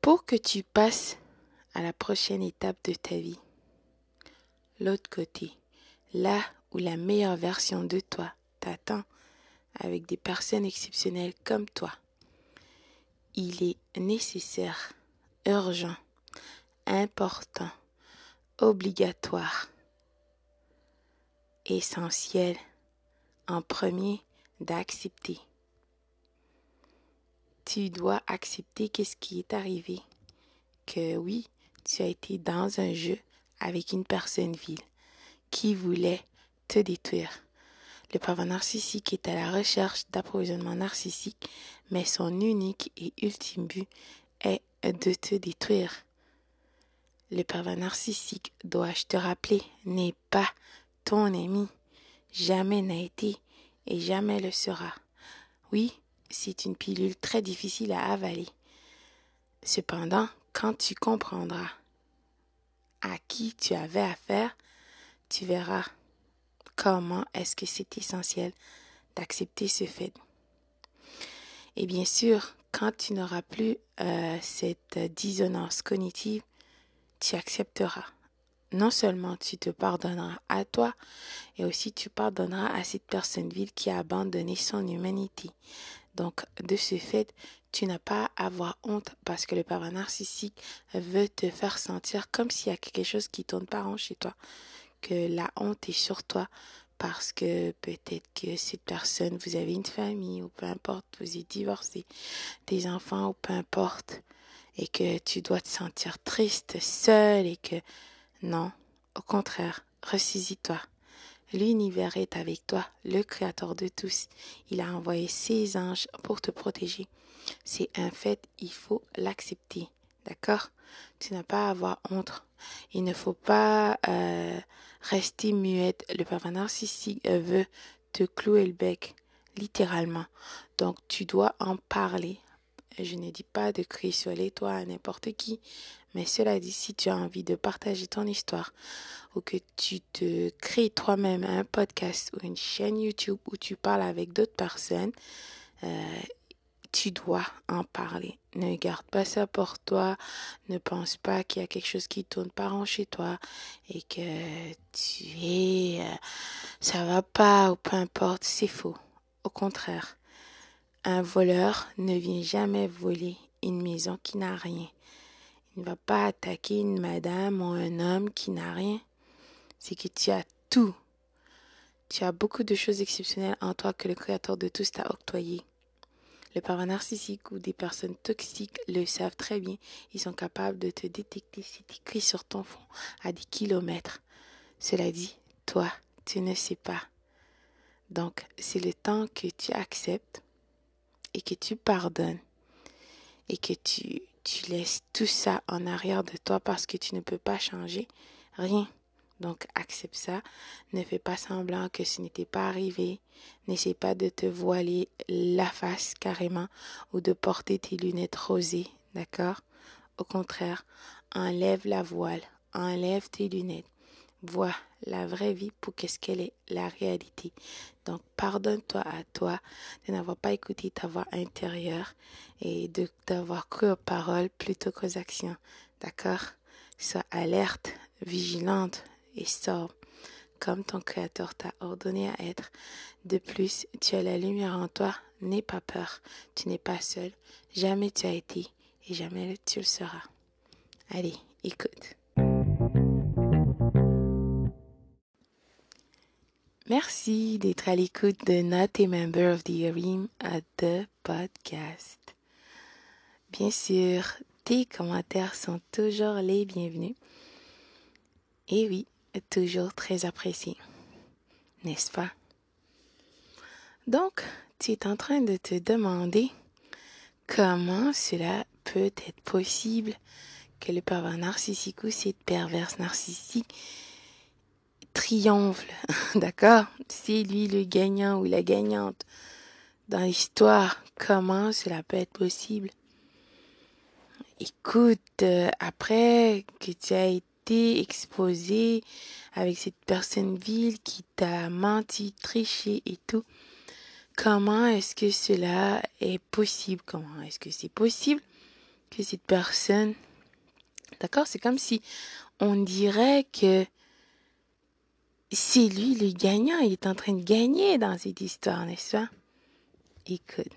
Pour que tu passes à la prochaine étape de ta vie, l'autre côté, là où la meilleure version de toi t'attend avec des personnes exceptionnelles comme toi, il est nécessaire, urgent, important, obligatoire, essentiel, en premier, d'accepter. Tu dois accepter qu'est-ce qui est arrivé. Que oui, tu as été dans un jeu avec une personne vile qui voulait te détruire. Le pervers narcissique est à la recherche d'approvisionnement narcissique, mais son unique et ultime but est de te détruire. Le pervers narcissique, dois-je te rappeler, n'est pas ton ami, jamais n'a été et jamais le sera. Oui, c'est une pilule très difficile à avaler. Cependant, quand tu comprendras à qui tu avais affaire, tu verras comment est-ce que c'est essentiel d'accepter ce fait. Et bien sûr, quand tu n'auras plus euh, cette dissonance cognitive, tu accepteras. Non seulement tu te pardonneras à toi, et aussi tu pardonneras à cette personne vile qui a abandonné son humanité. Donc, de ce fait, tu n'as pas à avoir honte parce que le pervers narcissique veut te faire sentir comme s'il y a quelque chose qui tourne pas rond chez toi, que la honte est sur toi parce que peut-être que cette personne, vous avez une famille ou peu importe, vous êtes divorcé, des enfants ou peu importe, et que tu dois te sentir triste, seul et que non, au contraire, ressaisis-toi. L'univers est avec toi, le Créateur de tous. Il a envoyé ses anges pour te protéger. C'est un fait, il faut l'accepter. D'accord? Tu n'as pas à avoir honte. Il ne faut pas euh, rester muette. Le pervers narcissique veut te clouer le bec, littéralement. Donc tu dois en parler. Je ne dis pas de crier sur les toits à n'importe qui, mais cela dit, si tu as envie de partager ton histoire ou que tu te crées toi-même un podcast ou une chaîne YouTube où tu parles avec d'autres personnes, euh, tu dois en parler. Ne garde pas ça pour toi. Ne pense pas qu'il y a quelque chose qui tourne pas rond chez toi et que tu es, euh, ça va pas ou peu importe. C'est faux. Au contraire, un voleur ne vient jamais voler une maison qui n'a rien. Ne va pas attaquer une madame ou un homme qui n'a rien. C'est que tu as tout. Tu as beaucoup de choses exceptionnelles en toi que le Créateur de tous t'a octroyé. Le parent narcissique ou des personnes toxiques le savent très bien. Ils sont capables de te détecter si tu écris sur ton fond à des kilomètres. Cela dit, toi, tu ne sais pas. Donc, c'est le temps que tu acceptes et que tu pardonnes et que tu tu laisses tout ça en arrière de toi parce que tu ne peux pas changer rien. Donc accepte ça. Ne fais pas semblant que ce n'était pas arrivé. N'essaie pas de te voiler la face carrément ou de porter tes lunettes rosées. D'accord? Au contraire, enlève la voile, enlève tes lunettes vois la vraie vie pour qu'est-ce qu'elle est, la réalité. Donc, pardonne-toi à toi de n'avoir pas écouté ta voix intérieure et de d'avoir cru aux paroles plutôt qu'aux actions. D'accord? Sois alerte, vigilante et sobre comme ton Créateur t'a ordonné à être. De plus, tu as la lumière en toi. N'aie pas peur. Tu n'es pas seul. Jamais tu as été et jamais tu le seras. Allez, écoute. Merci d'être à l'écoute de Not a Member of the Urim à The Podcast. Bien sûr, tes commentaires sont toujours les bienvenus. Et oui, toujours très appréciés. N'est-ce pas? Donc, tu es en train de te demander comment cela peut être possible que le pervers narcissique ou cette perverse narcissique triomphe, d'accord? C'est lui le gagnant ou la gagnante dans l'histoire. Comment cela peut être possible. Écoute, euh, après que tu as été exposé avec cette personne vile qui t'a menti, triché et tout, comment est-ce que cela est possible? Comment est-ce que c'est possible que cette personne, d'accord, c'est comme si on dirait que c'est lui le gagnant, il est en train de gagner dans cette histoire, n'est-ce pas? Écoute,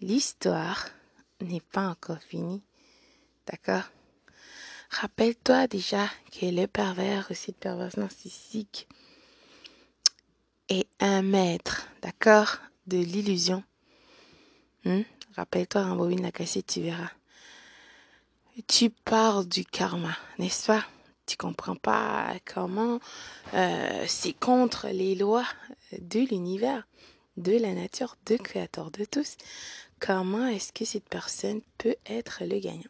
l'histoire n'est pas encore finie, d'accord? Rappelle-toi déjà que le pervers ou cette narcissique est un maître, d'accord, de l'illusion. Hmm? Rappelle-toi, rembobine la cassette, tu verras. Tu parles du karma, n'est-ce pas? Tu comprends pas comment euh, c'est contre les lois de l'univers, de la nature, de créateur de tous. Comment est-ce que cette personne peut être le gagnant?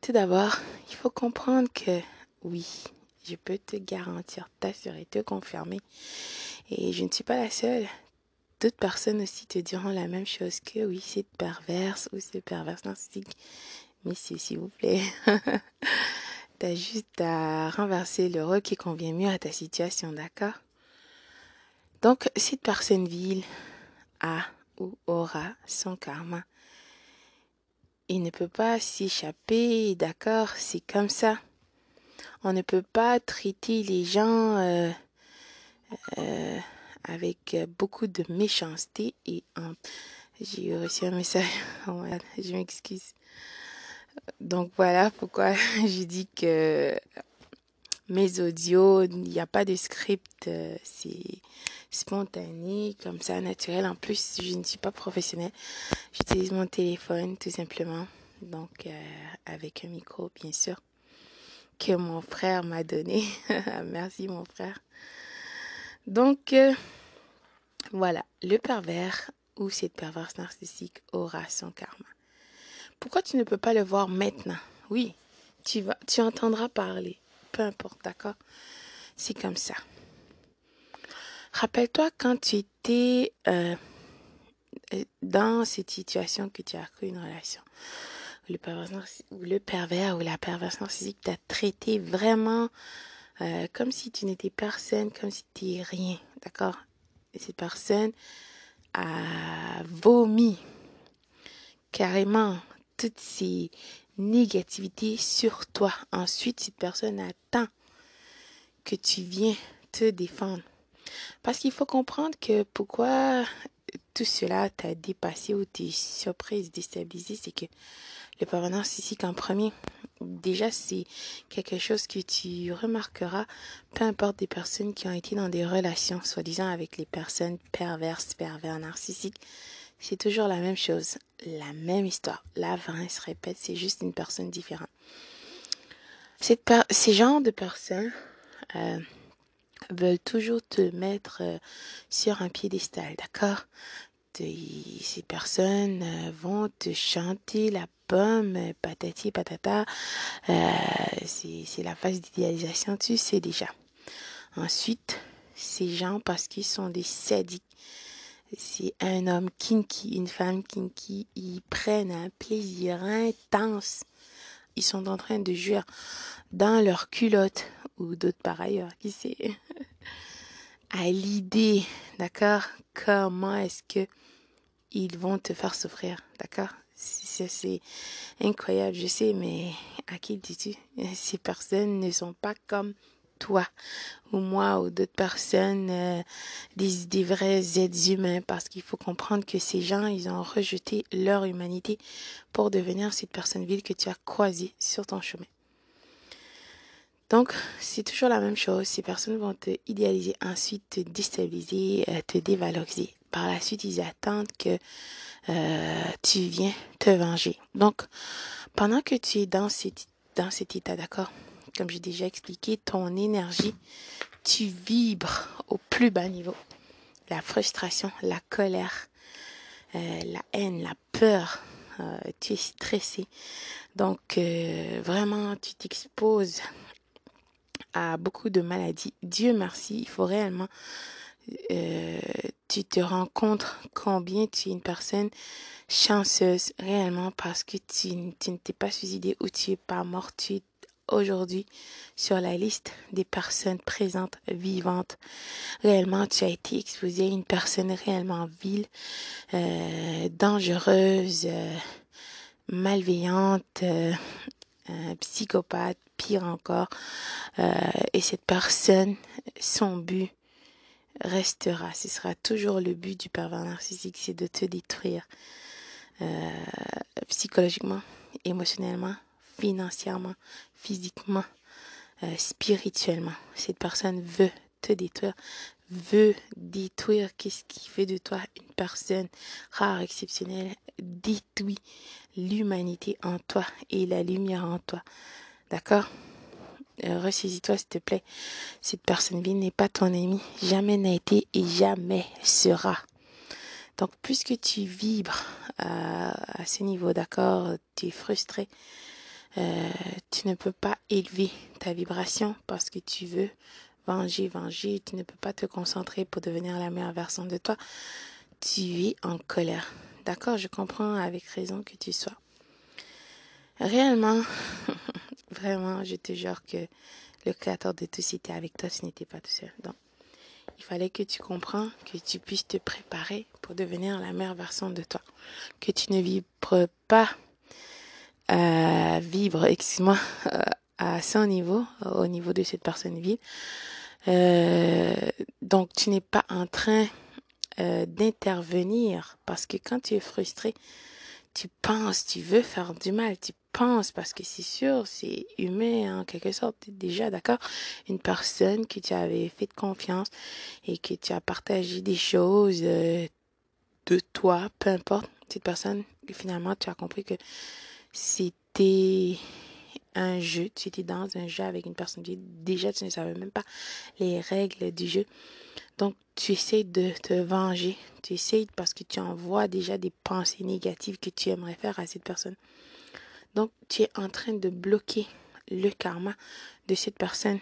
Tout d'abord, il faut comprendre que oui, je peux te garantir, t'assurer, te confirmer. Et je ne suis pas la seule. D'autres personnes aussi te diront la même chose que oui, c'est perverse ou c'est perverse narcissique. Mais s'il vous plaît, t'as juste à renverser le rôle qui convient mieux à ta situation, d'accord? Donc, cette personne vile a ou aura son karma il ne peut pas s'échapper, d'accord, c'est comme ça. On ne peut pas traiter les gens euh, euh, avec beaucoup de méchanceté et j'ai reçu un message. Je m'excuse. Donc voilà pourquoi je dis que mes audios, il n'y a pas de script, euh, c'est spontané, comme ça, naturel. En plus, je ne suis pas professionnelle. J'utilise mon téléphone, tout simplement. Donc, euh, avec un micro, bien sûr, que mon frère m'a donné. Merci, mon frère. Donc, euh, voilà, le pervers ou cette perverse narcissique aura son karma. Pourquoi tu ne peux pas le voir maintenant? Oui, tu vas, tu entendras parler. Peu importe, d'accord? C'est comme ça. Rappelle-toi quand tu étais euh, euh, dans cette situation que tu as cru une relation. Le pervers, ou la perverse narcissique t'a traité vraiment euh, comme si tu n'étais personne, comme si tu n'étais rien. D'accord? Cette personne a vomi carrément toutes ces négativités sur toi. Ensuite, cette personne attend que tu viens te défendre. Parce qu'il faut comprendre que pourquoi tout cela t'a dépassé ou t'es surprise, déstabilisé, c'est que le pervers narcissique en premier, déjà c'est quelque chose que tu remarqueras, peu importe des personnes qui ont été dans des relations, soi-disant avec les personnes perverses, pervers, narcissiques, c'est toujours la même chose, la même histoire. La se répète, c'est juste une personne différente. Ces genres de personnes, euh, veulent toujours te mettre euh, sur un piédestal, d'accord? Ces personnes euh, vont te chanter la pomme, patati patata. C'est la phase d'idéalisation, tu sais déjà. Ensuite, ces gens, parce qu'ils sont des sadiques, c'est un homme kinky, une femme kinky, ils prennent un plaisir intense. Ils sont en train de jouer dans leur culotte ou d'autres par ailleurs, qui sait, à l'idée, d'accord, comment est-ce que ils vont te faire souffrir, d'accord? C'est incroyable, je sais, mais à qui dis-tu? Ces personnes ne sont pas comme toi ou moi ou d'autres personnes, euh, des, vrais êtres humains, parce qu'il faut comprendre que ces gens, ils ont rejeté leur humanité pour devenir cette personne ville que tu as croisée sur ton chemin. Donc, c'est toujours la même chose. Ces personnes vont te idéaliser, ensuite te déstabiliser, euh, te dévaloriser. Par la suite, ils attendent que euh, tu viens te venger. Donc, pendant que tu es dans dans cet état, d'accord, comme j'ai déjà expliqué, ton énergie, tu vibres au plus bas niveau. La frustration, la colère, euh, la haine, la peur, tu es stressé. Donc, vraiment, tu t'exposes à beaucoup de maladies. Dieu merci, il faut réellement, euh, tu te rends compte combien tu es une personne chanceuse réellement parce que tu, ne t'es pas suicidé ou tu es pas mort, aujourd'hui sur la liste des personnes présentes, vivantes. Réellement, tu as été exposé à une personne réellement vile, euh, dangereuse, euh, malveillante, euh, psychopathe, pire encore. et cette personne, son but restera. Ce sera toujours le but du pervers narcissique, c'est de te détruire psychologiquement, émotionnellement, financièrement, physiquement, euh, spirituellement. Cette personne veut te détruire, veut détruire qu'est-ce qui fait de toi une personne rare, exceptionnelle, détruit l'humanité en toi et la lumière en toi. D'accord? Euh, Ressaisis-toi, s'il te plaît. Cette personne vie n'est pas ton ami, jamais n'a été et jamais sera. Donc, puisque tu vibres à, à ce niveau, d'accord, tu es frustré, euh, tu ne peux pas élever ta vibration parce que tu veux venger, venger. Tu ne peux pas te concentrer pour devenir la meilleure version de toi. Tu es en colère. D'accord, je comprends avec raison que tu sois. Réellement, vraiment, je te jure que le créateur de tout était avec toi, ce n'était pas tout seul. Donc, il fallait que tu comprends, que tu puisses te préparer pour devenir la meilleure version de toi. Que tu ne vibres pas vivre, excuse-moi, à son niveau, au niveau de cette personne vile. Euh, donc, tu n'es pas en train euh, d'intervenir parce que quand tu es frustré, tu penses, tu veux faire du mal, tu penses parce que c'est sûr, c'est humain en quelque sorte. déjà d'accord, une personne que tu avais fait de confiance et que tu as partagé des choses euh, de toi, peu importe cette personne, finalement tu as compris que c'était un jeu, tu étais dans un jeu avec une personne, déjà tu ne savais même pas les règles du jeu. Donc tu essaies de te venger, tu essaies parce que tu envoies déjà des pensées négatives que tu aimerais faire à cette personne. Donc tu es en train de bloquer le karma de cette personne.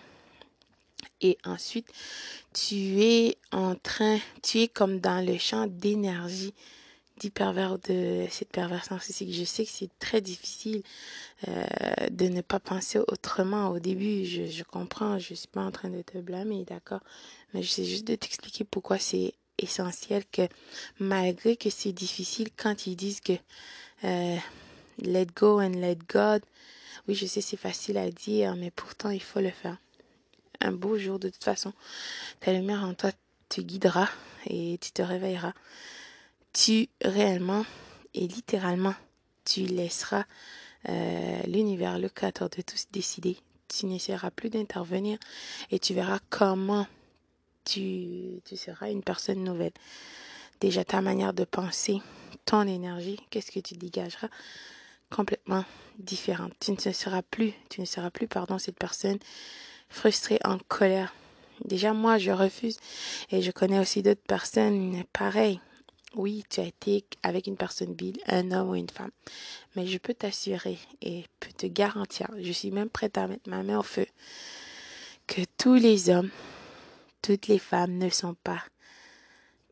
Et ensuite, tu es en train, tu es comme dans le champ d'énergie du pervers de cette perversion narcissique. Je sais que c'est très difficile euh, de ne pas penser autrement au début. Je, je comprends, je suis pas en train de te blâmer, d'accord, mais je sais juste de t'expliquer pourquoi c'est essentiel que malgré que c'est difficile quand ils disent que euh, let go and let God, oui, je sais c'est facile à dire, mais pourtant il faut le faire. Un beau jour, de toute façon, ta lumière en toi te guidera et tu te réveilleras tu réellement et littéralement, tu laisseras euh, l'univers, le créateur de tous décider. Tu n'essaieras plus d'intervenir et tu verras comment tu, tu seras une personne nouvelle. Déjà ta manière de penser, ton énergie, qu'est-ce que tu dégageras complètement différente. Tu ne seras plus, tu ne seras plus, pardon, cette personne frustrée, en colère. Déjà, moi, je refuse et je connais aussi d'autres personnes pareilles oui, tu as été avec une personne bile, un homme ou une femme. Mais je peux t'assurer et te garantir, je suis même prête à mettre ma main au feu, que tous les hommes, toutes les femmes ne sont pas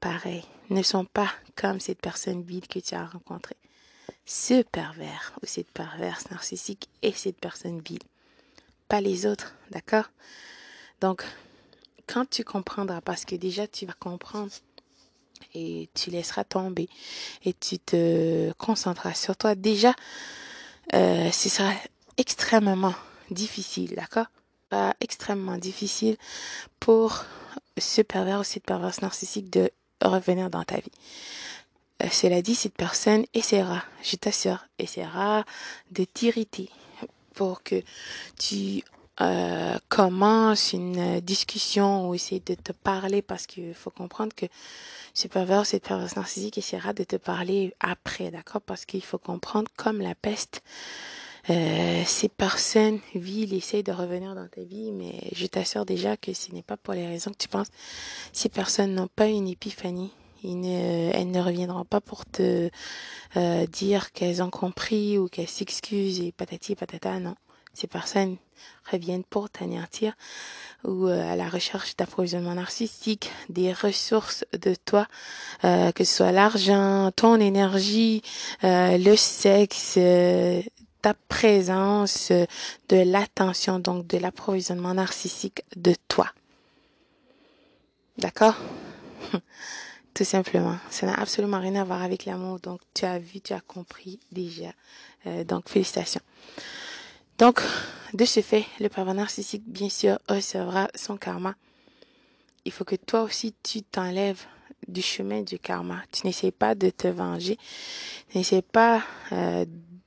pareils, ne sont pas comme cette personne bile que tu as rencontrée. Ce pervers ou cette perverse narcissique et cette personne bile. Pas les autres, d'accord? Donc, quand tu comprendras, parce que déjà tu vas comprendre et tu laisseras tomber et tu te concentreras sur toi. Déjà, euh, ce sera extrêmement difficile, d'accord? Extrêmement difficile pour ce pervers ou cette perverse narcissique de revenir dans ta vie. Euh, cela dit, cette personne essaiera, je t'assure, essaiera de t'irriter pour que tu euh, commences une discussion ou essayer de te parler parce qu'il faut comprendre que ce pervers, cette perverse narcissique essaiera de te parler après, d'accord? Parce qu'il faut comprendre, comme la peste, euh, ces personnes viles essayent de revenir dans ta vie, mais je t'assure déjà que ce n'est pas pour les raisons que tu penses. Ces personnes n'ont pas une épiphanie. Ne, elles ne reviendront pas pour te euh, dire qu'elles ont compris ou qu'elles s'excusent et patati patata, non. Ces personnes reviennent pour t'anéantir ou euh, à la recherche d'approvisionnement narcissique, des ressources de toi, euh, que ce soit l'argent, ton énergie, euh, le sexe, ta présence, euh, de l'attention, donc de l'approvisionnement narcissique de toi. D'accord? Tout simplement. Ça n'a absolument rien à voir avec l'amour. Donc, tu as vu, tu as compris déjà. Euh, donc, félicitations. Donc, de ce fait, le pervers narcissique, bien sûr, recevra son karma. Il faut que toi aussi, tu t'enlèves du chemin du karma. Tu n'essaies pas de te venger. Tu n'essaies pas euh,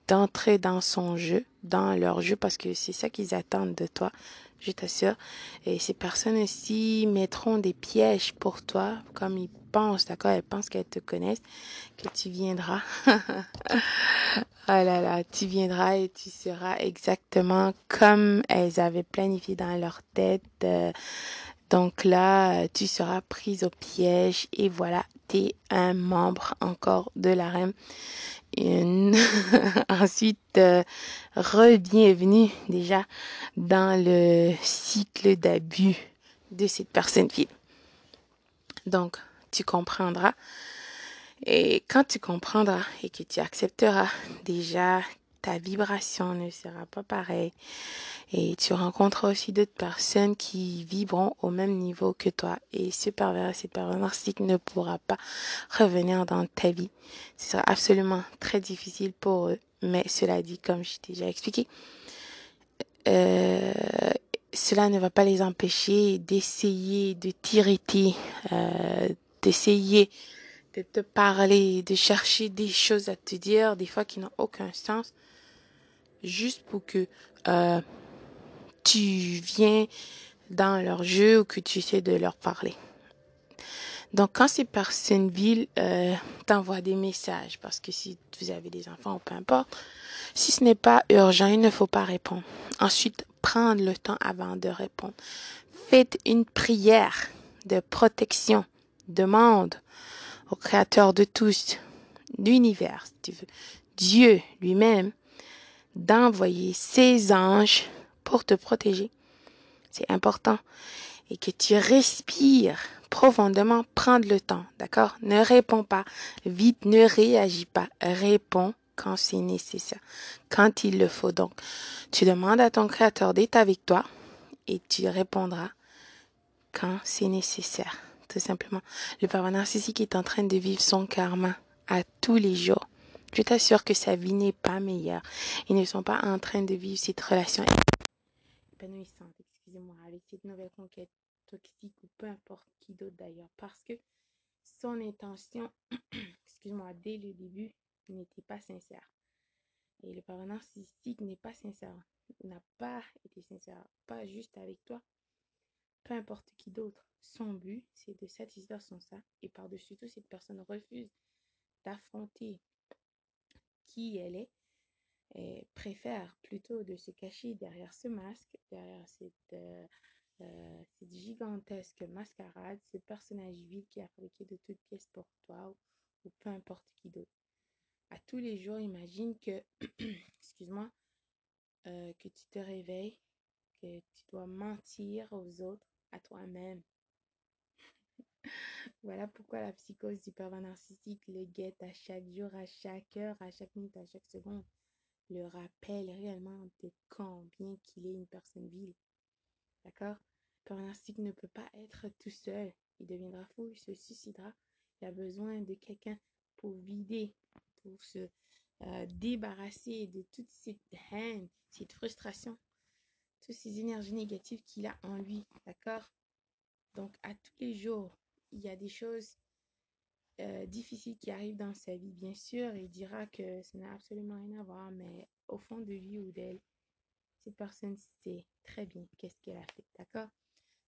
d'entrer dans son jeu, dans leur jeu, parce que c'est ça qu'ils attendent de toi, je t'assure. Et ces personnes aussi mettront des pièges pour toi, comme ils pensent, d'accord? Elles pensent qu'elles te connaissent, que tu viendras. oh là là, tu viendras et tu seras exactement comme elles avaient planifié dans leur tête. Euh, donc là, tu seras prise au piège et voilà, tu es un membre encore de la REM. Ensuite, euh, re-bienvenue déjà dans le cycle d'abus de cette personne-fille. Donc, tu comprendras. Et quand tu comprendras et que tu accepteras déjà ta vibration ne sera pas pareille. Et tu rencontreras aussi d'autres personnes qui vivront au même niveau que toi. Et ce pervers, ce pervers narcissique ne pourra pas revenir dans ta vie. Ce sera absolument très difficile pour eux. Mais cela dit, comme je t'ai déjà expliqué, euh, cela ne va pas les empêcher d'essayer de t'irriter, euh, d'essayer de te parler, de chercher des choses à te dire, des fois qui n'ont aucun sens juste pour que euh, tu viens dans leur jeu ou que tu essaies de leur parler. Donc, quand ces personnes villes euh, t'envoient des messages, parce que si vous avez des enfants ou peu importe, si ce n'est pas urgent, il ne faut pas répondre. Ensuite, prendre le temps avant de répondre. Faites une prière de protection. Demande au Créateur de tous, l'univers, si tu veux, Dieu lui-même, d'envoyer ses anges pour te protéger. C'est important. Et que tu respires profondément, prendre le temps, d'accord? Ne réponds pas vite, ne réagis pas, réponds quand c'est nécessaire, quand il le faut. Donc, tu demandes à ton Créateur d'être avec toi et tu répondras quand c'est nécessaire, tout simplement. Le pervers narcissique est en train de vivre son karma à tous les jours. Je t'assure que sa vie n'est pas meilleure. Ils ne sont pas en train de vivre cette relation épanouissante, excusez-moi, avec cette nouvelle conquête toxique ou peu importe qui d'autre d'ailleurs, parce que son intention, excuse-moi, dès le début, n'était pas sincère. Et le parent narcissique n'est pas sincère, n'a pas été sincère, pas juste avec toi, peu importe qui d'autre. Son but, c'est de satisfaire son ça, et par-dessus tout, cette personne refuse d'affronter qui elle est, et préfère plutôt de se cacher derrière ce masque, derrière cette, euh, euh, gigantesque mascarade, ce personnage vide qui est fabriqué de toutes pièces pour toi ou, peu importe qui d'autre. À tous les jours, imagine que, excuse-moi, euh, que tu te réveilles, que tu dois mentir aux autres, à toi-même. Voilà pourquoi la psychose du pervers narcissique le guette à chaque jour, à chaque heure, à chaque minute, à chaque seconde. Le rappelle réellement de combien qu'il est une personne vile. D'accord? Le pervers narcissique ne peut pas être tout seul. Il deviendra fou, il se suicidera. Il a besoin de quelqu'un pour vider, pour se euh, débarrasser de toute cette haine, cette frustration, toutes ces énergies négatives qu'il a en lui. D'accord? Donc, à tous les jours, il y a des choses euh, difficiles qui arrivent dans sa vie, bien sûr, il dira que ça n'a absolument rien à voir, mais au fond de lui ou d'elle, cette personne sait très bien qu'est-ce qu'elle a fait, d'accord?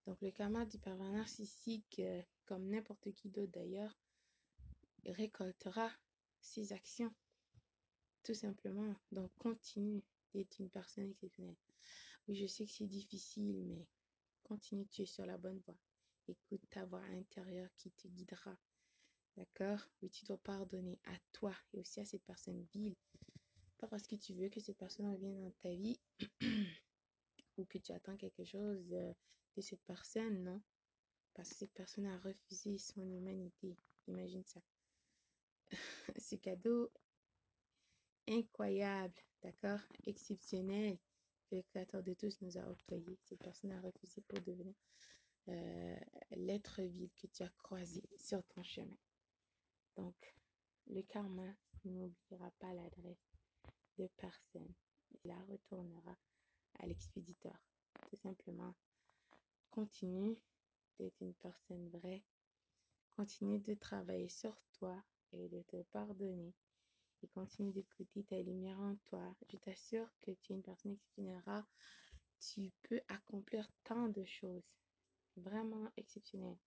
Donc le karma du pervers narcissique, euh, comme n'importe qui d'autre d'ailleurs, récoltera ses actions, tout simplement. Donc continue d'être une personne exceptionnelle. Oui, je sais que c'est difficile, mais continue, tu es sur la bonne voie. Écoute ta voix intérieure qui te guidera. D'accord? Oui, tu dois pardonner à toi et aussi à cette personne vile. Pas parce que tu veux que cette personne revienne dans ta vie ou que tu attends quelque chose euh, de cette personne, non. Parce que cette personne a refusé son humanité. Imagine ça. Ce cadeau, incroyable, d'accord, exceptionnelle que le Créateur de tous nous a octroyé. Cette personne a refusé pour devenir euh, l'être vil que tu as croisé sur ton chemin. Donc, le karma n'oubliera pas l'adresse de personne. Il la retournera à l'expéditeur. Tout simplement, continue d'être une personne vraie. Continue de travailler sur toi et de te pardonner. Et continue d'écouter ta lumière en toi. Je t'assure que tu es une personne exceptionnelle. Tu peux accomplir tant de choses. Vraiment exceptionnelles.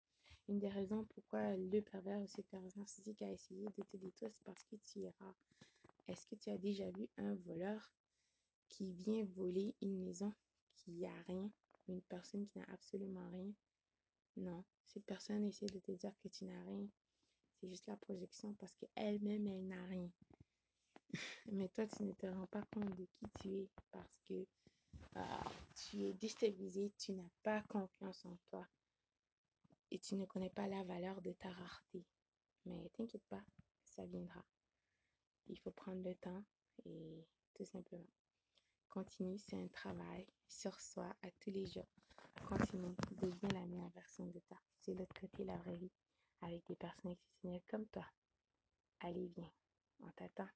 Une des raisons pourquoi le pervers ou cette personne narcissique a essayé de te détruire, c'est parce que tu es. Est-ce que tu as déjà vu un voleur qui vient voler une maison qui a rien, une personne qui n'a absolument rien? Non, cette personne essaie de te dire que tu n'as rien. C'est juste la projection parce qu'elle-même, elle, n'a rien. Mais toi, tu ne te rends pas compte de qui tu es parce que tu es déstabilisé, tu n'as pas confiance en toi et tu ne connais pas la valeur de ta rareté. Mais t'inquiète pas, ça viendra. Il faut prendre le temps et tout simplement. Continue, c'est un travail sur soi à tous les jours. Continue, deviens la meilleure version de toi. C'est l'autre côté la vraie vie avec des personnes exceptionnelles comme toi. Allez, viens, on t'attend.